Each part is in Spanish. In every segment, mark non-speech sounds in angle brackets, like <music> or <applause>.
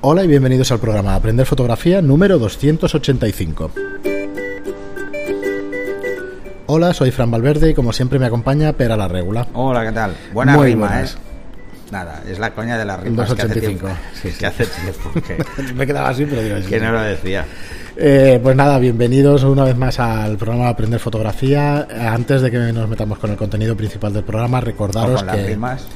Hola y bienvenidos al programa Aprender Fotografía número 285. Hola, soy Fran Valverde y como siempre me acompaña Pera la Regula. Hola, ¿qué tal? Buena Muy rima, buenas. ¿eh? Nada, es la coña de las rimas. que hace 285. tiempo- Sí, sí. que hace tiempo <laughs> que, me quedaba así, pero digo, sí, que no lo decía. Eh, pues nada, bienvenidos una vez más al programa Aprender Fotografía. Antes de que nos metamos con el contenido principal del programa, O recordaros con las que rimas.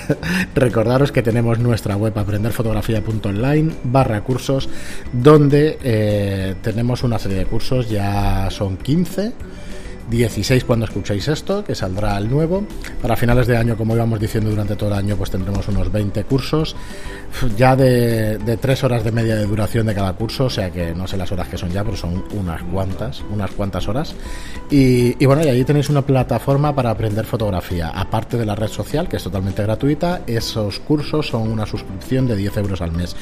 <laughs> Recordaros que tenemos nuestra web aprenderfotografía.online barra cursos donde eh, tenemos una serie de cursos, ya son 15, 16 cuando escuchéis esto, que saldrá el nuevo. Para finales de año, como íbamos diciendo durante todo el año, pues tendremos unos 20 cursos, ya de, de 3 horas de media de duración de cada curso, o sea que no sé las horas que son ya, pero son unas cuantas, unas cuantas horas. Y, bueno, y allí tenéis una plataforma para aprender fotografía, aparte de la red social, que es totalmente gratuita. Esos cursos son una suscripción de 10 euros al mes.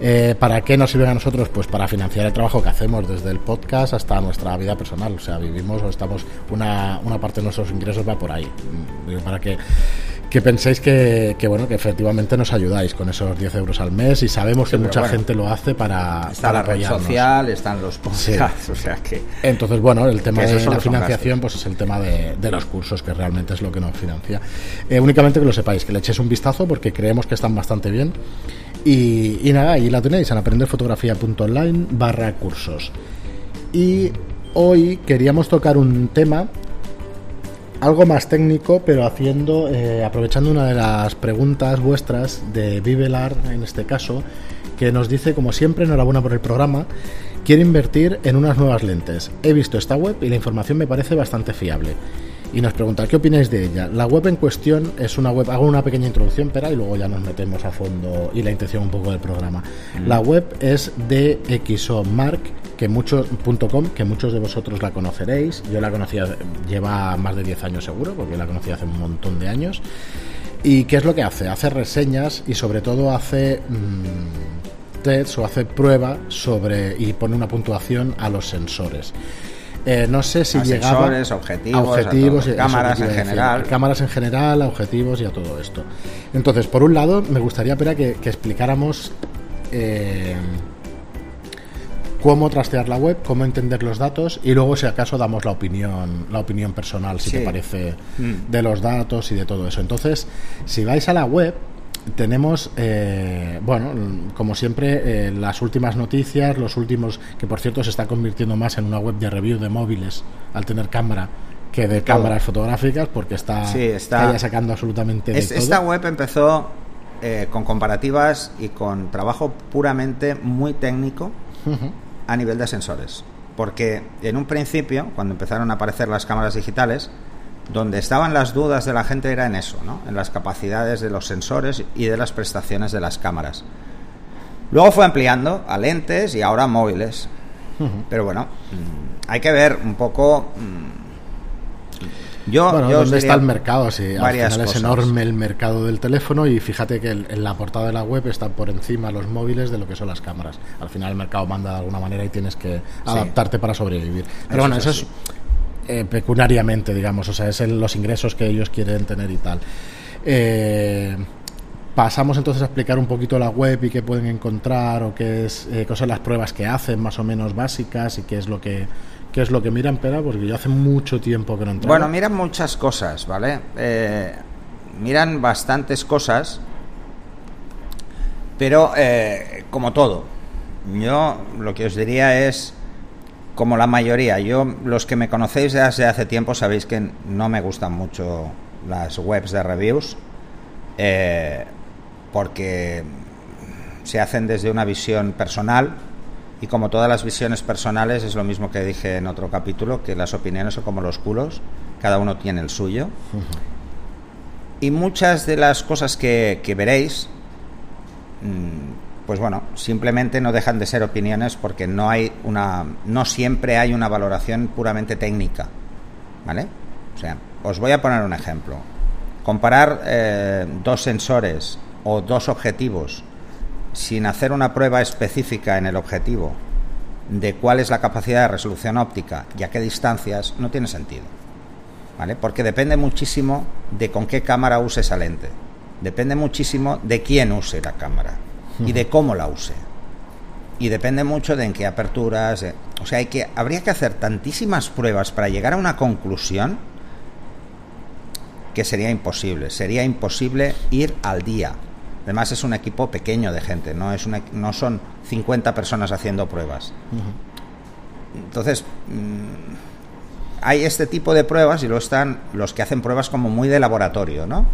Eh, ¿Para qué nos sirven a nosotros? Pues para financiar el trabajo que hacemos desde el podcast hasta nuestra vida personal. O sea, vivimos o estamos, una, una parte de nuestros ingresos va por ahí. Mm, Para que, que penséis que, que, bueno, que efectivamente nos ayudáis con esos 10 euros al mes y sabemos que mucha bueno. gente lo hace para, Está para la red social, están los podcasts, <laughs> o sea que... Entonces, bueno, el tema de la financiación pues es el tema de, de los cursos, que realmente es lo que nos financia. Eh, únicamente que lo sepáis, que le echéis un vistazo porque creemos que están bastante bien. Y, y nada, ahí la tenéis en aprenderfotografía.online barra cursos. Y hoy queríamos tocar un tema algo más técnico, pero haciendo, eh, aprovechando una de las preguntas vuestras de Vivelar, en este caso, que nos dice, como siempre, enhorabuena por el programa, quiero invertir en unas nuevas lentes. He visto esta web y la información me parece bastante fiable. Y nos pregunta, ¿qué opináis de ella? La web en cuestión es una web, hago una pequeña introducción, pero y luego ya nos metemos a fondo y la intención un poco del programa. La web es DxOMark, que muchos, .com, que muchos de vosotros la conoceréis. Yo la conocía, lleva más de 10 años seguro, porque la conocí hace un montón de años. ¿Y qué es lo que hace? Hace reseñas y sobre todo hace mm, tests o hace prueba sobre y pone una puntuación a los sensores. Eh, no sé si A llegaba sensores, objetivos, a objetivos a todo. y- Cámaras en general. cámaras en general, a objetivos y a todo esto. Entonces, por un lado, me gustaría Pera, que, que explicáramos eh, cómo trastear la web, cómo entender los datos y luego, si acaso, damos la opinión, la opinión personal, si Sí. te parece, Mm. de los datos y de todo eso. Entonces, si vais a la web, tenemos, eh, bueno, como siempre, eh, las últimas noticias, los últimos, que por cierto se está convirtiendo más en una web de review de móviles al tener cámara que de cámaras fotográficas, porque está, Sí, está- Kaya sacando absolutamente de Es- todo. esta web empezó eh, con comparativas y con trabajo puramente muy técnico a nivel de sensores. Porque en un principio, cuando empezaron a aparecer las cámaras digitales, donde estaban las dudas de la gente era en eso, ¿no? en las capacidades de los sensores y de las prestaciones de las cámaras. Luego fue ampliando a lentes y ahora a móviles. Pero bueno, mm, hay que ver un poco... mm, Yo, Bueno, yo ¿dónde está el mercado? Sí, al final es enorme el mercado del teléfono y fíjate que en la portada de la web está por encima los móviles de lo que son las cámaras. Al final el mercado manda de alguna manera y tienes que adaptarte para sobrevivir. Pero Eso bueno, es eso es. Eh, pecuniariamente, digamos, o sea, es el- los ingresos que ellos quieren tener y tal. Eh, pasamos entonces a explicar un poquito la web y qué pueden encontrar o qué es eh, qué son las pruebas que hacen más o menos básicas y qué es lo que qué es lo que miran, pero porque yo hace mucho tiempo que no entro. Bueno, miran muchas cosas, ¿vale? Eh, miran bastantes cosas, pero eh, como todo, yo lo que os diría es, como la mayoría, yo los que me conocéis desde hace tiempo sabéis que no me gustan mucho las webs de reviews, eh, porque se hacen desde una visión personal y como todas las visiones personales es lo mismo que dije en otro capítulo, que las opiniones son como los culos, cada uno tiene el suyo. Y muchas de las cosas que, que veréis, mm, pues bueno, simplemente no dejan de ser opiniones porque no hay una, no siempre hay una valoración puramente técnica, ¿vale? O sea, os voy a poner un ejemplo. Comparar eh, dos sensores o dos objetivos sin hacer una prueba específica en el objetivo de cuál es la capacidad de resolución óptica y a qué distancias no tiene sentido. ¿Vale? Porque depende muchísimo de con qué cámara use esa lente. Depende muchísimo de quién use la cámara. Y de cómo la use. Y depende mucho de en qué aperturas. eh, o sea, hay que, habría que hacer tantísimas pruebas para llegar a una conclusión que sería imposible. Sería imposible ir al día. Además es un equipo pequeño de gente, no, es una- no son 50 personas haciendo pruebas. Entonces, mm, hay este tipo de pruebas y luego están los que hacen pruebas como muy de laboratorio, ¿no?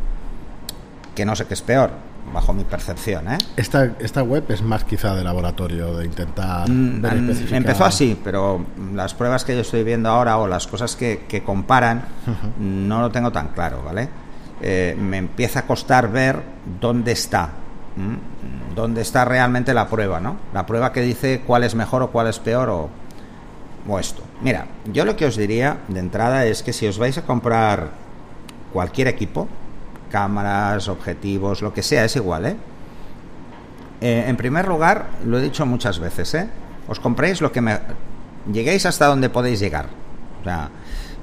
Que no sé qué es peor, bajo mi percepción, ¿eh? Esta, esta web es más quizá de laboratorio, de intentar Mm, ver especificar- Empezó así, pero las pruebas que yo estoy viendo ahora o las cosas que, que comparan no lo tengo tan claro, ¿vale? Eh, me empieza a costar ver dónde está, ¿m? dónde está realmente la prueba, ¿no? La prueba que dice cuál es mejor o cuál es peor o, o esto. Mira, yo lo que os diría de entrada es que si os vais a comprar cualquier equipo, cámaras, objetivos, lo que sea, es igual, ¿eh? Eh, en primer lugar, lo he dicho muchas veces, ¿eh? Os compréis lo que me... Lleguéis hasta donde podéis llegar. O sea,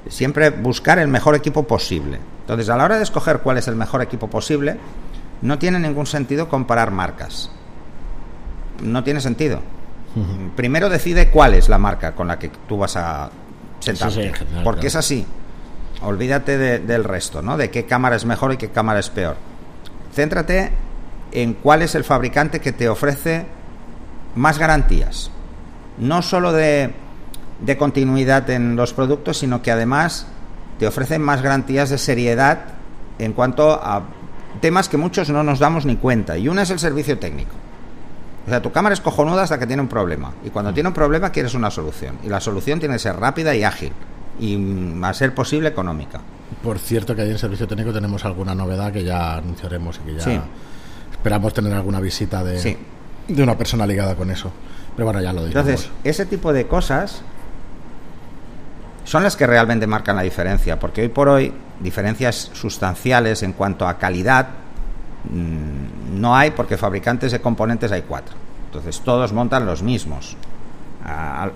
siempre buscar el mejor equipo posible. Entonces, a la hora de escoger cuál es el mejor equipo posible, no tiene ningún sentido comparar marcas. No tiene sentido. Primero decide cuál es la marca con la que tú vas a sentarte. Sí, sí, porque claro. es así. Olvídate de- del resto, ¿no? De qué cámara es mejor y qué cámara es peor. Céntrate en cuál es el fabricante que te ofrece más garantías. No solo de, de continuidad en los productos, sino que además te ofrecen más garantías de seriedad en cuanto a temas que muchos no nos damos ni cuenta. Y una es el servicio técnico. O sea, tu cámara es cojonuda hasta que tiene un problema. Y cuando tiene un problema quieres una solución. Y la solución tiene que ser rápida y ágil. Y mm, a ser posible económica. Por cierto, que ahí en servicio técnico tenemos alguna novedad que ya anunciaremos y que ya Sí. esperamos tener alguna visita de, Sí. de una persona ligada con eso. Pero bueno, ya lo diremos. Entonces, ese tipo de cosas son las que realmente marcan la diferencia, porque hoy por hoy diferencias sustanciales en cuanto a calidad mm, no hay porque fabricantes de componentes hay cuatro. Entonces todos montan los mismos.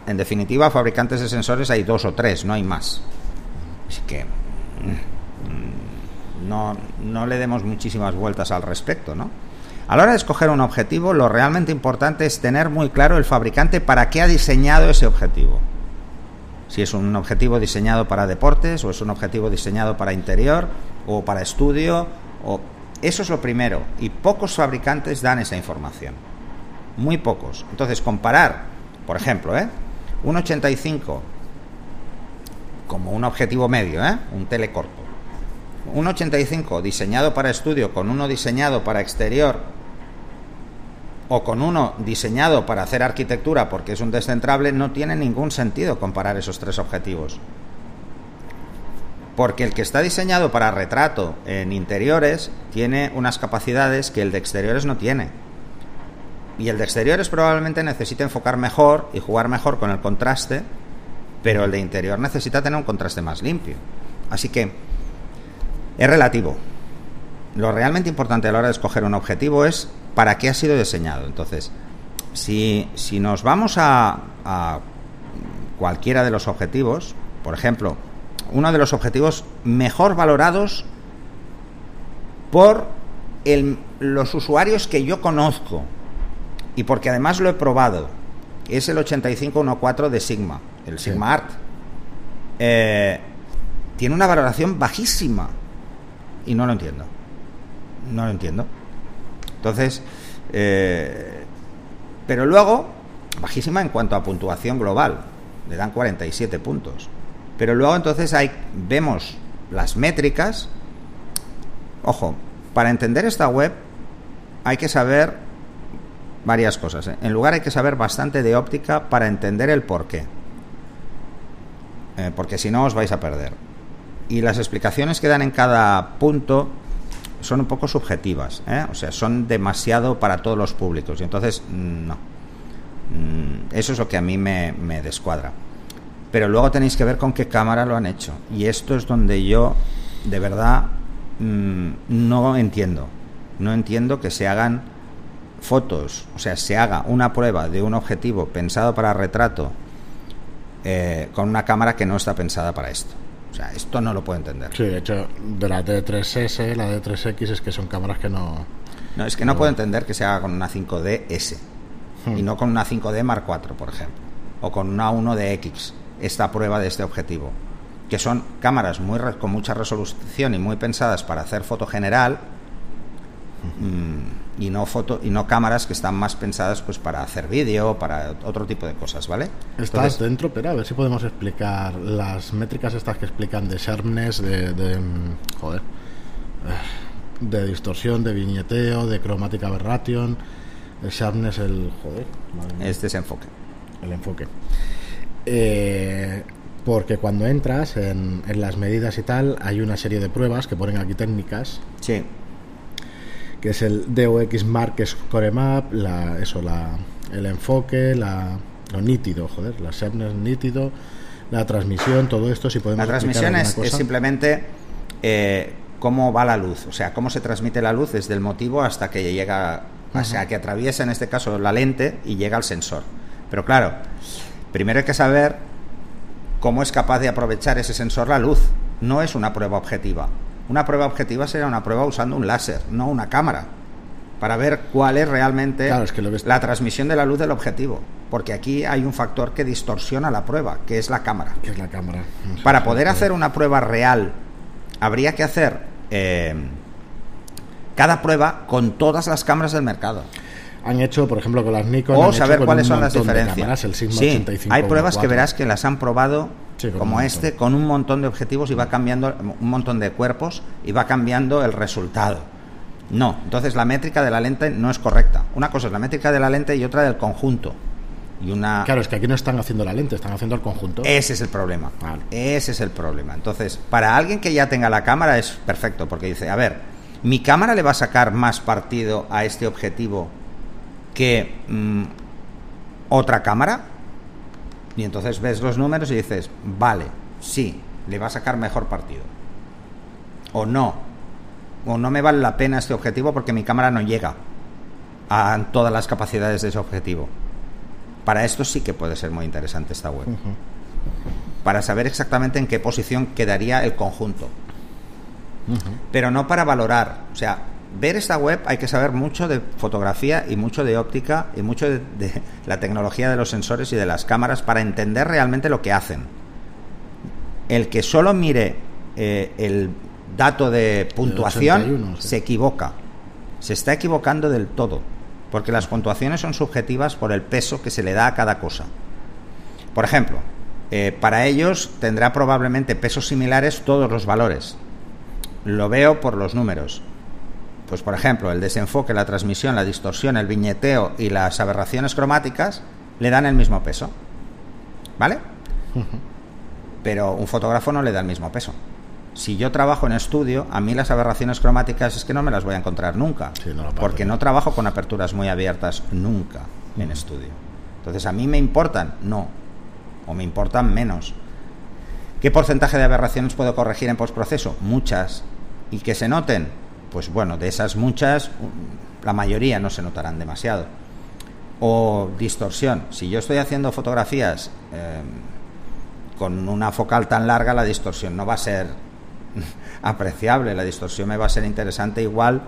En definitiva, fabricantes de sensores hay dos o tres, no hay más. Así que mm, no, no le demos muchísimas vueltas al respecto, ¿no? A la hora de escoger un objetivo, lo realmente importante es tener muy claro el fabricante para qué ha diseñado ese objetivo. Si es un objetivo diseñado para deportes, o es un objetivo diseñado para interior, o para estudio, o eso es lo primero. Y pocos fabricantes dan esa información. Muy pocos. Entonces, comparar, por ejemplo, ¿eh? un 85 como un objetivo medio, ¿eh? un telecorto. Un 85 diseñado para estudio con uno diseñado para exterior o con uno diseñado para hacer arquitectura porque es un descentrable, no tiene ningún sentido comparar esos tres objetivos. Porque el que está diseñado para retrato en interiores tiene unas capacidades que el de exteriores no tiene. Y el de exteriores probablemente necesita enfocar mejor y jugar mejor con el contraste, pero el de interior necesita tener un contraste más limpio. Así que es relativo. Lo realmente importante a la hora de escoger un objetivo es para qué ha sido diseñado. Entonces, si, si nos vamos a, a cualquiera de los objetivos, por ejemplo, uno de los objetivos mejor valorados por el- los usuarios que yo conozco y porque además lo he probado, es el 8514 de Sigma, el Sí. Sigma Art. Eh, tiene una valoración bajísima y no lo entiendo. No lo entiendo. Entonces, eh, pero luego, bajísima en cuanto a puntuación global, le dan 47 puntos. Pero luego entonces hay, vemos las métricas. Ojo, para entender esta web hay que saber varias cosas. ¿eh? En lugar hay que saber bastante de óptica para entender el porqué. Eh, porque si no os vais a perder. Y las explicaciones que dan en cada punto son un poco subjetivas, ¿eh? o sea, son demasiado para todos los públicos. Y entonces, mm, no. Mm, Eso es lo que a mí me, descuadra. Pero luego tenéis que ver con qué cámara lo han hecho. Y esto es donde yo, de verdad, mm, no entiendo. No entiendo que se hagan fotos, o sea, se haga una prueba de un objetivo pensado para retrato eh, con una cámara que no está pensada para esto. O sea, esto no lo puedo entender. Sí, de hecho, de la D3S, la D3X es que son cámaras que no, No, es que no puedo entender que se haga con una 5D S y no con una 5D Mark IV, por ejemplo, o con una 1DX, esta prueba de este objetivo, que son cámaras muy con mucha resolución y muy pensadas para hacer foto general mm, y no foto y no cámaras que están más pensadas pues para hacer vídeo, para otro tipo de cosas, ¿vale? Estás Entonces, dentro, pero a ver si podemos explicar las métricas estas que explican de sharpness, de, de mm, joder, eh, de distorsión, de viñeteo, de chromatic aberration, el sharpness, el joder, mía, es desenfoque. el enfoque. Eh, porque cuando entras en, en las medidas y tal, hay una serie de pruebas que ponen aquí técnicas Sí, que es el DOX Mark Score Map, la, eso, la, el enfoque, la, lo nítido, joder, la sharpness nítido, la transmisión, todo esto, si podemos La transmisión es, simplemente eh, cómo va la luz, o sea, cómo se transmite la luz desde el motivo hasta que llega, o sea, que atraviesa en este caso la lente y llega al sensor. Pero claro, primero hay que saber cómo es capaz de aprovechar ese sensor la luz. No es una prueba objetiva. Una prueba objetiva sería una prueba usando un láser, no una cámara, para ver cuál es realmente Claro, es que la transmisión de la luz del objetivo. Porque aquí hay un factor que distorsiona la prueba, que es la cámara. es la cámara. No sé Para si poder hacer una prueba real, habría que hacer eh, cada prueba con todas las cámaras del mercado. Han hecho, por ejemplo, con las Nikon. O saber cuáles son las diferencias. cámaras, el Sigma Sí, 85 hay pruebas que 1.4. verás que las han probado Sí, como este, con un montón de objetivos y va cambiando un montón de cuerpos y va cambiando el resultado. No, entonces la métrica de la lente no es correcta. Una cosa es la métrica de la lente y otra del conjunto. Y una Claro, es que aquí no están haciendo la lente, están haciendo el conjunto. ese es el problema. Vale. Ese es el problema. Entonces, para alguien que ya tenga la cámara es perfecto, porque dice, a ver, mi cámara le va a sacar más partido a este objetivo que mm, otra cámara. Y entonces ves los números y dices, vale, sí, le va a sacar mejor partido. O no. O no me vale la pena este objetivo porque mi cámara no llega a todas las capacidades de ese objetivo. Para esto sí que puede ser muy interesante esta web para saber exactamente en qué posición quedaría el conjunto. Pero no para valorar. O sea, ver esta web hay que saber mucho de fotografía y mucho de óptica y mucho de, de <laughs> la tecnología de los sensores y de las cámaras para entender realmente lo que hacen. El que solo mire eh, el dato de puntuación 81, sí. se equivoca. Se está equivocando del todo. Porque las puntuaciones son subjetivas por el peso que se le da a cada cosa. Por ejemplo, eh, para ellos tendrá probablemente pesos similares todos los valores. Lo veo por los números. Pues por ejemplo, el desenfoque, la transmisión, la distorsión, el viñeteo y las aberraciones cromáticas le dan el mismo peso. ¿Vale? Pero un fotógrafo no le da el mismo peso. Si yo trabajo en estudio, a mí las aberraciones cromáticas es que no me las voy a encontrar nunca. Sí, no porque no trabajo con aperturas muy abiertas nunca en estudio. Entonces, ¿a mí me importan? No. O me importan menos. ¿Qué porcentaje de aberraciones puedo corregir en postproceso? Muchas. ¿Y que se noten? Pues bueno, de esas muchas, la mayoría no se notarán demasiado. O distorsión. Si yo estoy haciendo fotografías eh, con una focal tan larga, la distorsión no va a ser <laughs> apreciable. La distorsión me va a ser interesante igual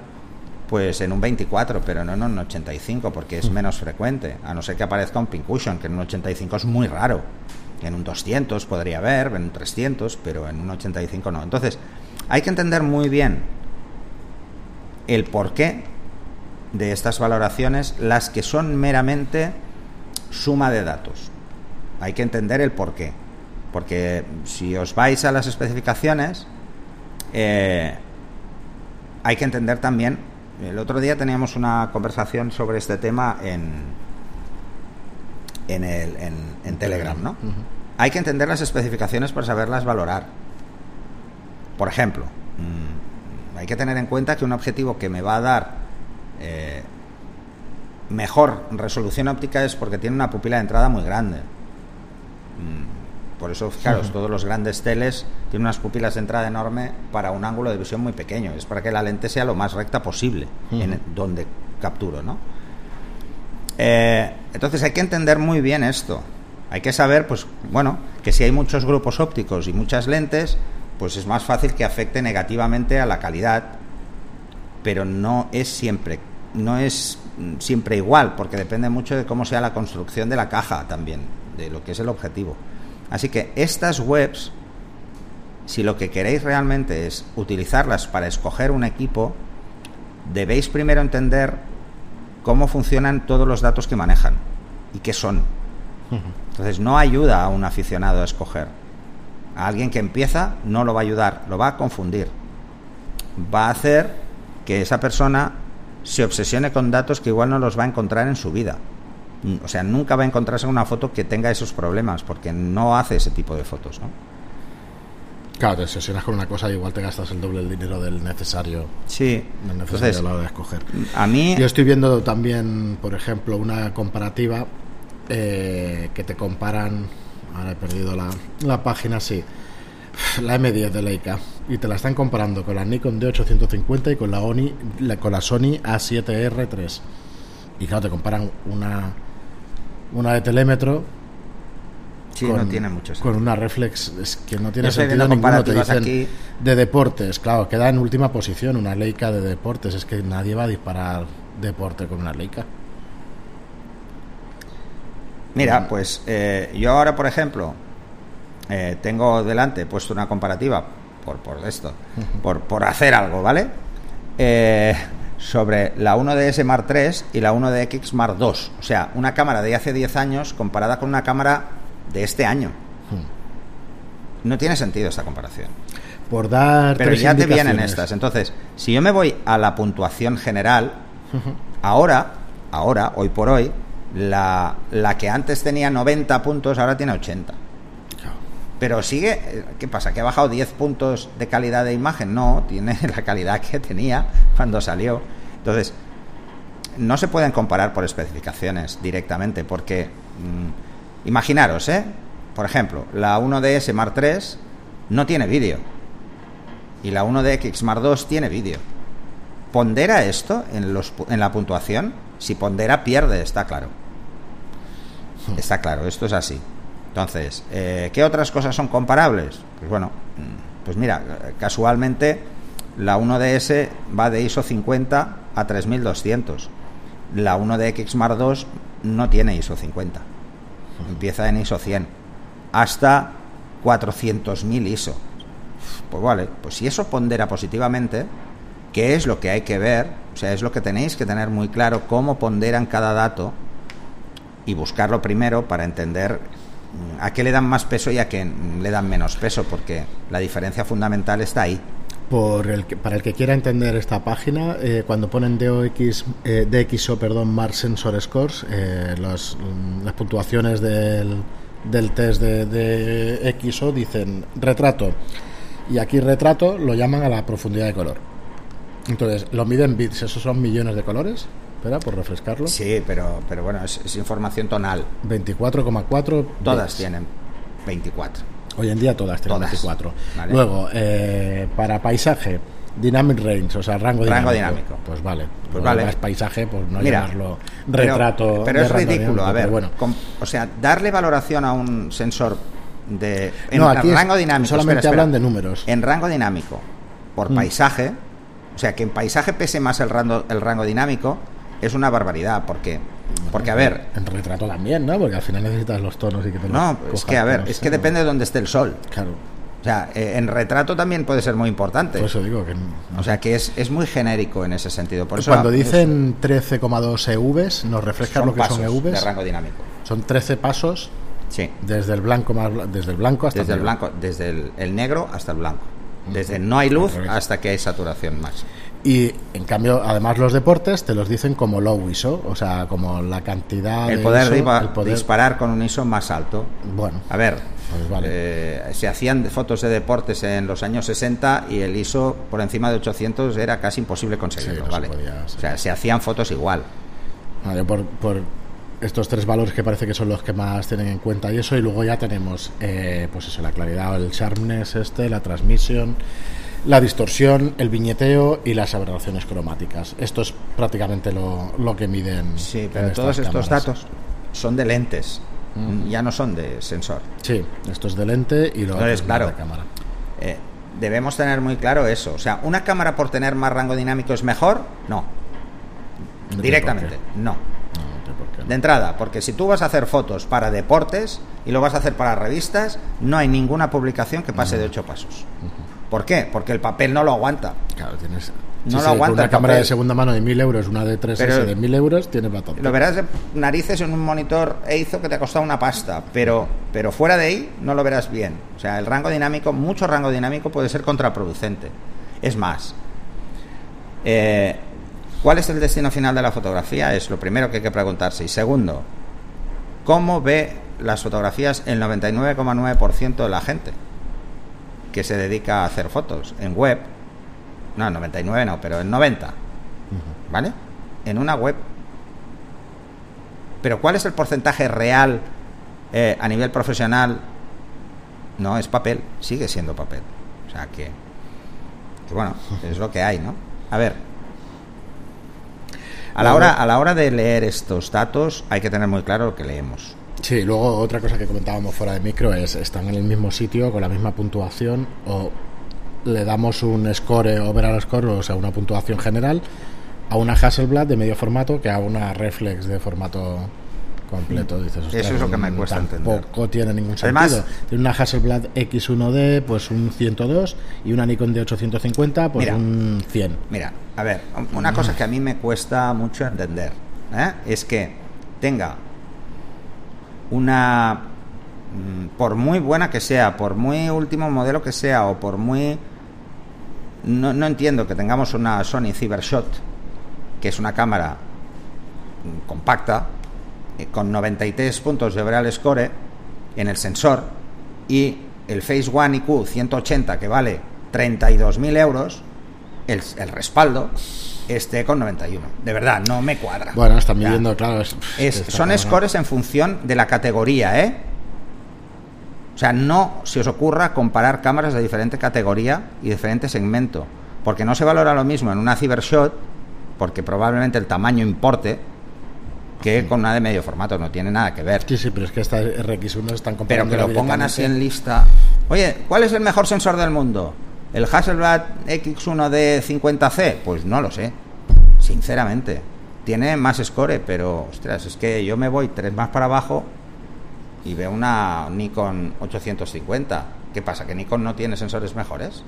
pues en un 24, pero no en un 85, porque es menos frecuente, a no ser que aparezca un pincushion, que en un 85 es muy raro. En un 200 podría haber, en un 300, pero en un 85 no. Entonces, hay que entender muy bien el porqué de estas valoraciones, las que son meramente suma de datos. Hay que entender el porqué. Porque si os vais a las especificaciones, eh, hay que entender también. El otro día teníamos una conversación sobre este tema en, en, el, en, en Telegram, ¿no? Hay que entender las especificaciones para saberlas valorar. Por ejemplo, mm, hay que tener en cuenta que un objetivo que me va a dar eh, mejor resolución óptica es porque tiene una pupila de entrada muy grande. Mm, Por eso, fijaros, todos los grandes teles tienen unas pupilas de entrada enorme para un ángulo de visión muy pequeño. Es para que la lente sea lo más recta posible en donde capturo, ¿no? Eh, entonces hay que entender muy bien esto. Hay que saber, pues, bueno, que si hay muchos grupos ópticos y muchas lentes, pues es más fácil que afecte negativamente a la calidad, pero no es siempre no es siempre igual, porque depende mucho de cómo sea la construcción de la caja también, de lo que es el objetivo. Así que estas webs, si lo que queréis realmente es utilizarlas para escoger un equipo, debéis primero entender cómo funcionan todos los datos que manejan y qué son. Entonces no ayuda a un aficionado a escoger. A alguien que empieza no lo va a ayudar, lo va a confundir. Va a hacer que esa persona se obsesione con datos que igual no los va a encontrar en su vida. O sea, nunca va a encontrarse una foto que tenga esos problemas, porque no hace ese tipo de fotos, ¿no? Claro, te obsesionas con una cosa y igual te gastas el doble del dinero del necesario. Sí. Del necesario a la hora de escoger. A mí... Yo estoy viendo también, por ejemplo, una comparativa eh, que te comparan... Ahora he perdido la, la página, sí. La M10 de Leica. Y te la están comparando con la Nikon D850 y con la, Oni, la- con la Sony A7R3. Y claro, te comparan una, una de telémetro Sí, con, no tiene mucho sentido. con una reflex es que no tiene sentido ninguno te dicen aquí. de deportes claro queda en última posición una Leica de deportes es que nadie va a disparar deporte con una Leica Mira, pues eh, yo ahora, por ejemplo, eh, tengo delante he puesto una comparativa por, por esto, por, por hacer algo, ¿vale? Eh, sobre la 1DS Mark III y la 1DX Mark II. O sea, una cámara de hace 10 años comparada con una cámara de este año. No tiene sentido esta comparación. por dar Pero tres ya te vienen estas. Entonces, si yo me voy a la puntuación general, ahora, ahora, hoy por hoy, la, la que antes tenía 90 puntos ahora tiene 80. Claro. Pero sigue, eh, ¿qué pasa? ¿Que ha bajado 10 puntos de calidad de imagen? No, tiene <laughs> la calidad que tenía cuando salió. Entonces, no se pueden comparar por especificaciones directamente, porque mm, imaginaros, ¿eh? Por ejemplo, la 1DS Mark III no tiene vídeo y la 1DX Mark II tiene vídeo. ¿Pondera esto en, los, en la puntuación? Si pondera, pierde, está claro. Está claro, esto es así. Entonces, eh, ¿qué otras cosas son comparables? Pues bueno, mm, pues mira, casualmente la 1DS va de ISO 50 a 3200. La 1DX Mark II no tiene ISO 50. Empieza en ISO 100 hasta 400.000 ISO. Pues vale, pues si eso pondera positivamente, ¿qué es lo que hay que ver? O sea, es lo que tenéis que tener muy claro, cómo ponderan cada dato y buscarlo primero para entender mm, a qué le dan más peso y a qué le dan menos peso, porque la diferencia fundamental está ahí. Por el para el que quiera entender esta página, eh, cuando ponen DOX, eh, DXO, perdón, Mark Sensor Scores, eh, mm, las puntuaciones del, del test de, de XO dicen retrato. Y aquí retrato lo llaman a la profundidad de color. Entonces, lo miden bits, esos son millones de colores. Espera, por refrescarlo. Sí, pero, pero bueno, es, es información tonal. 24,4 Todas bits. tienen 24. Hoy en día todas tienen Todas. 24. Vale. Luego, eh, para paisaje, Dynamic Range, o sea, rango dinámico. Rango dinámico. Pues vale. Pues Luego vale. Es paisaje, pues no Mira, llamarlo pero- retrato. Pero, de es ridículo, dinámico, a ver. pero Bueno, com- o sea, darle valoración a un sensor de. En No, aquí es- rango dinámico. solamente espera, espera. hablan de números. En rango dinámico, por Mm. paisaje, o sea, que en paisaje pese más el rango, el rango dinámico, es una barbaridad. Porque, porque a ver. En retrato también, ¿no? Porque al final necesitas los tonos y que te los No, es que a ver, no es sé, que depende de dónde esté el sol. Claro, O sea, eh, en retrato también puede ser muy importante. por eso digo que. O sea, que es, es muy genérico en ese sentido. Por eso Cuando dicen 13,2 EVs, nos refrescan son lo que son de EVs. rango dinámico. Son 13 pasos Sí. desde el blanco más desde el blanco hasta Desde el negro. blanco, desde el, el negro hasta el blanco. Desde no hay luz hasta que hay saturación máxima. Y en cambio, además los deportes te los dicen como low ISO, o sea, como la cantidad El de poder, ISO, diva- el poder- disparar con un ISO más alto. Bueno, A ver, Pues vale. eh, se hacían fotos de deportes en los años 60 y el ISO por encima de 800 era casi imposible conseguirlo, Sí, no se ¿vale? podía, sí. O sea, se hacían fotos igual. vale, por, por estos tres valores que parece que son los que más tienen en cuenta y eso, y luego ya tenemos, eh, pues eso, la claridad, el sharpness este, la transmisión, la distorsión, el viñeteo y las aberraciones cromáticas. Esto es prácticamente lo, lo que miden. Sí, pero todos estos cámaras. datos son de lentes, ya no son de sensor. Sí, esto es de lente y lo Entonces, claro. de cámara. Eh, debemos tener muy claro eso. O sea, ¿una cámara por tener más rango dinámico es mejor? No. directamente. No. De entrada, porque si tú vas a hacer fotos para deportes y lo vas a hacer para revistas, no hay ninguna publicación que pase de ocho pasos. ¿Por qué? Porque el papel no lo aguanta. Claro, tienes. No sí, lo aguanta Una el cámara papel. de segunda mano de 1000 euros, una de 3S Pero- de 1000 euros, tienes bastante. Lo verás de narices en un monitor Eizo que te ha costado una pasta, pero, pero fuera de ahí no lo verás bien. O sea, el rango dinámico, mucho rango dinámico puede ser contraproducente. Es más, eh, ¿cuál es el destino final de la fotografía? Es lo primero que hay que preguntarse. Y segundo, ¿cómo ve las fotografías el 99,9% de la gente que se dedica a hacer fotos en web? No, 99 no, pero en 90. ¿Vale? En una web. Pero ¿cuál es el porcentaje real eh, a nivel profesional? No, es papel, sigue siendo papel. O sea que, que bueno, es lo que hay, ¿no? A ver. A la, hora, a la hora de leer estos datos hay que tener muy claro lo que leemos. Sí, luego otra cosa que comentábamos fuera de micro es están en el mismo sitio con la misma puntuación o le damos un score overall score, o sea, una puntuación general a una Hasselblad de medio formato que a una Reflex de formato completo. Dices, Eso "Ostras, es lo que me cuesta tampoco entender". tiene ningún sentido. Además- tiene una Hasselblad X1D, pues un 102 y una Nikon D850, pues Mira. un 100. Mira, a ver, una cosa que a mí me cuesta mucho entender ¿eh? es que tenga una, mm, por muy buena que sea, por muy último modelo que sea, o por muy... No, no entiendo que tengamos una Sony Cybershot, que es una cámara mm, compacta, con 93 puntos de overall score en el sensor, y el Face One IQ 180, que vale 32.000 euros, el, el respaldo esté con 91. De verdad, no me cuadra. Bueno, están Ya. midiendo, claro. es- son scores en función de la categoría, ¿eh? O sea, no se os ocurra comparar cámaras de diferente categoría y diferente segmento, porque no se valora lo mismo en una Cybershot, porque probablemente el tamaño importe, que con una de medio formato, no tiene nada que ver. Sí, sí, pero es que esta RX1 están Pero que lo pongan así en lista. Oye, ¿cuál es el mejor sensor del mundo? ¿El Hasselblad X1D 50C? Pues no lo sé, sinceramente. Tiene más score, pero ostras, es que yo me voy tres más para abajo y veo una Nikon 850. ¿Qué pasa? ¿Que Nikon no tiene sensores mejores?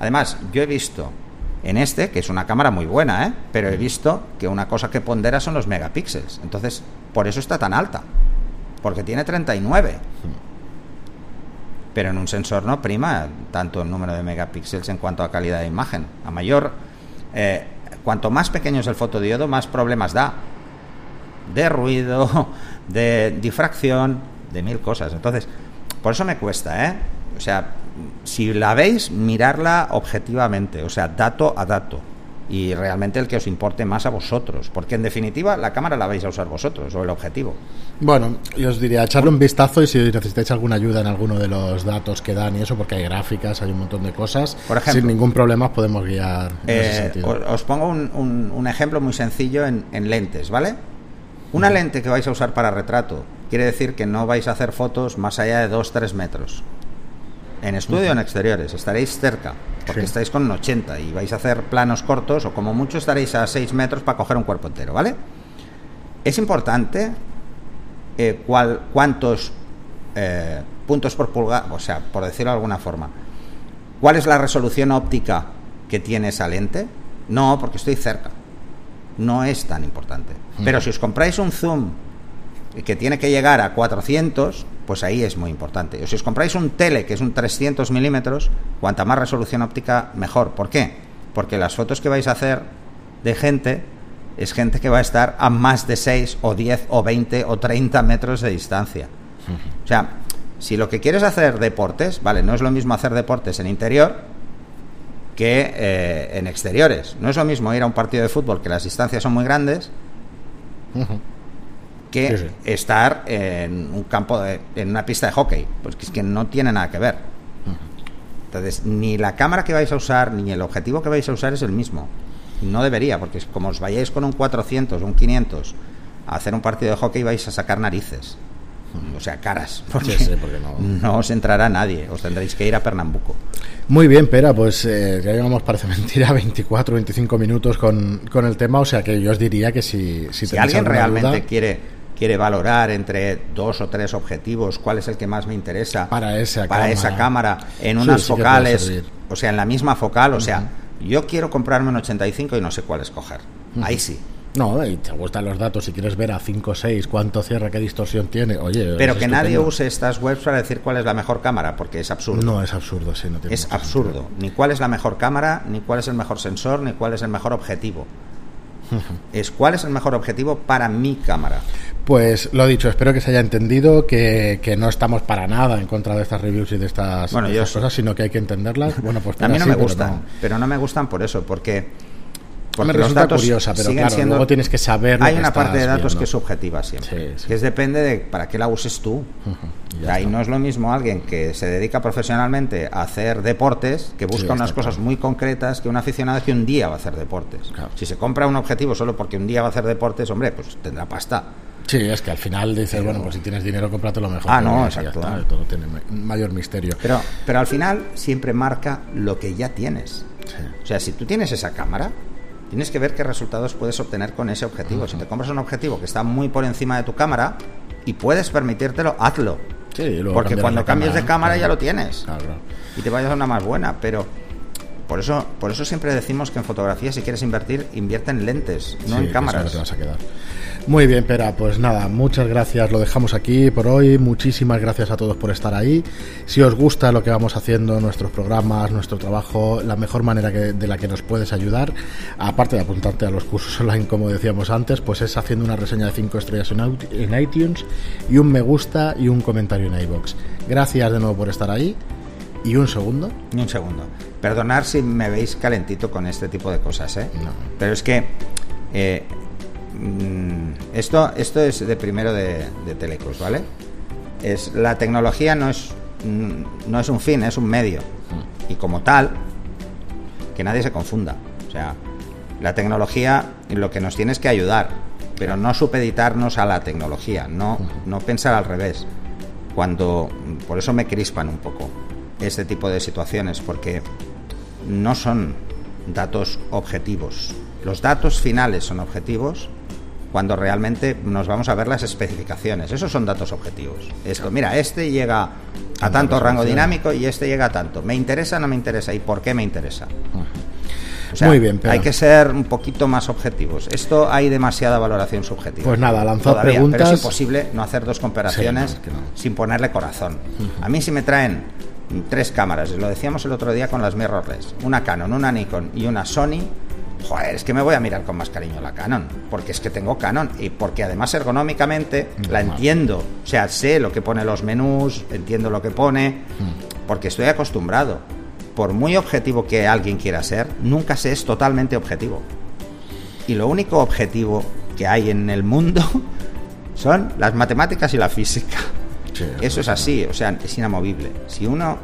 Además, yo he visto en este, que es una cámara muy buena, ¿eh? pero he visto que una cosa que pondera son los megapíxeles. Entonces, por eso está tan alta. Porque tiene 39. Pero en un sensor no prima tanto el número de megapíxeles en cuanto a calidad de imagen. A mayor, eh, cuanto más pequeño es el fotodiodo, más problemas da. De ruido, <laughs> de difracción, de mil cosas. Entonces, por eso me cuesta, ¿eh? O sea, si la veis, mirarla objetivamente, o sea, dato a dato. Y realmente el que os importe más a vosotros. Porque en definitiva, la cámara la vais a usar vosotros, o el objetivo. Bueno, yo os diría, echarle un vistazo y si necesitáis alguna ayuda en alguno de los datos que dan y eso, porque hay gráficas, hay un montón de cosas, Por ejemplo. sin ningún problema os podemos guiar en ese Eh, sentido. os, os pongo un, un- un ejemplo muy sencillo en, en lentes, ¿vale? Una lente que vais a usar para retrato quiere decir que no vais a hacer fotos más allá de 2-3 metros. En estudio o en exteriores, estaréis cerca, porque Sí. estáis con un 80 y vais a hacer planos cortos o como mucho estaréis a 6 metros para coger un cuerpo entero, ¿vale? Es importante eh, cuál- cuántos eh, puntos por pulgada, o sea, por decirlo de alguna forma, ¿Cuál es la resolución óptica que tiene esa lente? No, porque estoy cerca. No es tan importante. Pero si os compráis un zoom que tiene que llegar a 400, pues ahí es muy importante. O si os compráis un tele que es un 300 milímetros, cuanta más resolución óptica, mejor. ¿Por qué? Porque las fotos que vais a hacer de gente es gente que va a estar a más de 6 o 10 o 20 o 30 metros de distancia. O sea, si lo que quieres hacer deportes, vale, no es lo mismo hacer deportes en interior que eh, en exteriores. No es lo mismo ir a un partido de fútbol que las distancias son muy grandes. Que Sí, sí. estar en un campo, de- en una pista de hockey. Pues que es que no tiene nada que ver. Entonces, ni la cámara que vais a usar, ni el objetivo que vais a usar es el mismo. No debería, porque es como os vayáis con un 400 o un 500 a hacer un partido de hockey vais a sacar narices. o sea, caras. <laughs> Porque sí, porque no. no os entrará nadie, os tendréis que ir a Pernambuco. Muy bien, Pera, pues eh, ya llevamos, parece <laughs> mentira, 24, 25 minutos con, con el tema, o sea que yo os diría que si, si, Si alguien realmente duda, quiere quiere valorar entre dos o tres objetivos cuál es el que más me interesa Para esa para cámara. esa cámara en unas sí focales, o sea, en la misma focal, o sea, yo quiero comprarme un 85 y no sé cuál escoger. Ahí sí. No, y te gustan los datos, si quieres ver a 5 o 6 cuánto cierra, qué distorsión tiene, oye... Pero es que nadie use estas webs para decir cuál es la mejor cámara, porque es absurdo. No, es absurdo, sí, no tiene es absurdo. Ni cuál es la mejor cámara, ni cuál es el mejor sensor, ni cuál es el mejor objetivo. <laughs> es cuál es el mejor objetivo para mi cámara. Pues lo dicho, espero que se haya entendido que, que no estamos para nada en contra de estas reviews y de estas, Bueno, de yo estas sí. cosas, sino que hay que entenderlas. Bueno, pues <laughs> A mí no me pero gustan, no. pero no me gustan por eso, porque, Me los resulta datos curiosa, pero claro, siendo- luego tienes que saber lo Hay que una parte de datos viendo. que es subjetiva siempre, Sí, sí. que es depende de para qué la uses tú. <laughs> Sea, y está. no es lo mismo alguien que se dedica profesionalmente a hacer deportes, que busca Sí, unas cosas claro. muy concretas, que un aficionado que un día va a hacer deportes. Claro. Si se compra un objetivo solo porque un día va a hacer deportes, hombre, pues tendrá pasta. Sí, es que al final dices, bueno, pues si tienes dinero, cómprate lo mejor. Ah, no, exacto. está, Todo tiene ma- mayor misterio. Pero, pero al final siempre marca lo que ya tienes. O sea, si tú tienes esa cámara, tienes que ver qué resultados puedes obtener con ese objetivo. Si te compras un objetivo que está muy por encima de tu cámara y puedes permitírtelo, hazlo. Sí, Porque cuando la cambies de cámara claro. ya lo tienes. Claro. Y te vayas a una más buena, pero por eso, por eso siempre decimos que en fotografía si quieres invertir, invierte en lentes, no Sí, en cámaras. que vas a quedar. Muy bien, Pera, pues nada, muchas gracias, lo dejamos aquí por hoy, muchísimas gracias a todos por estar ahí. Si os gusta lo que vamos haciendo, nuestros programas, nuestro trabajo, la mejor manera que- de la que nos puedes ayudar, aparte de apuntarte a los cursos <laughs> online como decíamos antes, pues es haciendo una reseña de 5 estrellas en, iTunes y un me gusta y un comentario en iBox. Gracias de nuevo por estar ahí. Y un segundo. Ni un segundo. Perdonar si me veis calentito con este tipo de cosas, ¿eh? No. Pero es que eh, mm, esto, esto es de primero de, de Telecos, ¿vale? Es, la tecnología no es, mm, no es un fin, es un medio. Y como tal, que nadie se confunda. O sea, la tecnología lo que nos tiene es que ayudar, pero no supeditarnos a la tecnología, no, no pensar al revés. Cuando, por eso me crispan un poco este tipo de situaciones, porque no son datos objetivos. Los datos finales son objetivos cuando realmente nos vamos a ver las especificaciones. Esos son datos objetivos. Esto, mira, este llega a tanto rango dinámico y este llega a tanto. ¿Me interesa o no me interesa? ¿Y por qué me interesa? O sea, Muy bien, pero- hay que ser un poquito más objetivos. Esto hay demasiada valoración subjetiva. Pues nada, lanzad Todavía, preguntas. Pero es imposible no hacer dos comparaciones Sí, no, que no. sin ponerle corazón. A mí si me traen tres cámaras, lo decíamos el otro día con las mirrorless, una Canon, una Nikon y una Sony, joder, es que me voy a mirar con más cariño la Canon, porque es que tengo Canon y porque además ergonómicamente la Normal. entiendo, o sea, sé lo que pone los menús, entiendo lo que pone, porque estoy acostumbrado. Por muy objetivo que alguien quiera ser, nunca se es totalmente objetivo. Y lo único objetivo que hay en el mundo <laughs> son las matemáticas y la física. Sí, Eso es así, o sea, es inamovible. Si uno.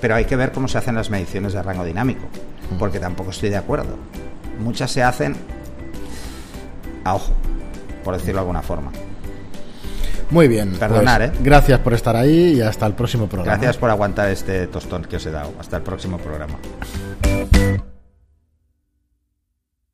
Pero hay que ver cómo se hacen las mediciones de rango dinámico, porque tampoco estoy de acuerdo. Muchas se hacen a ojo, por decirlo de alguna forma. Muy bien. Perdonar, pues, ¿eh? Gracias por estar ahí y hasta el próximo programa. Gracias por aguantar este tostón que os he dado. Hasta el próximo programa.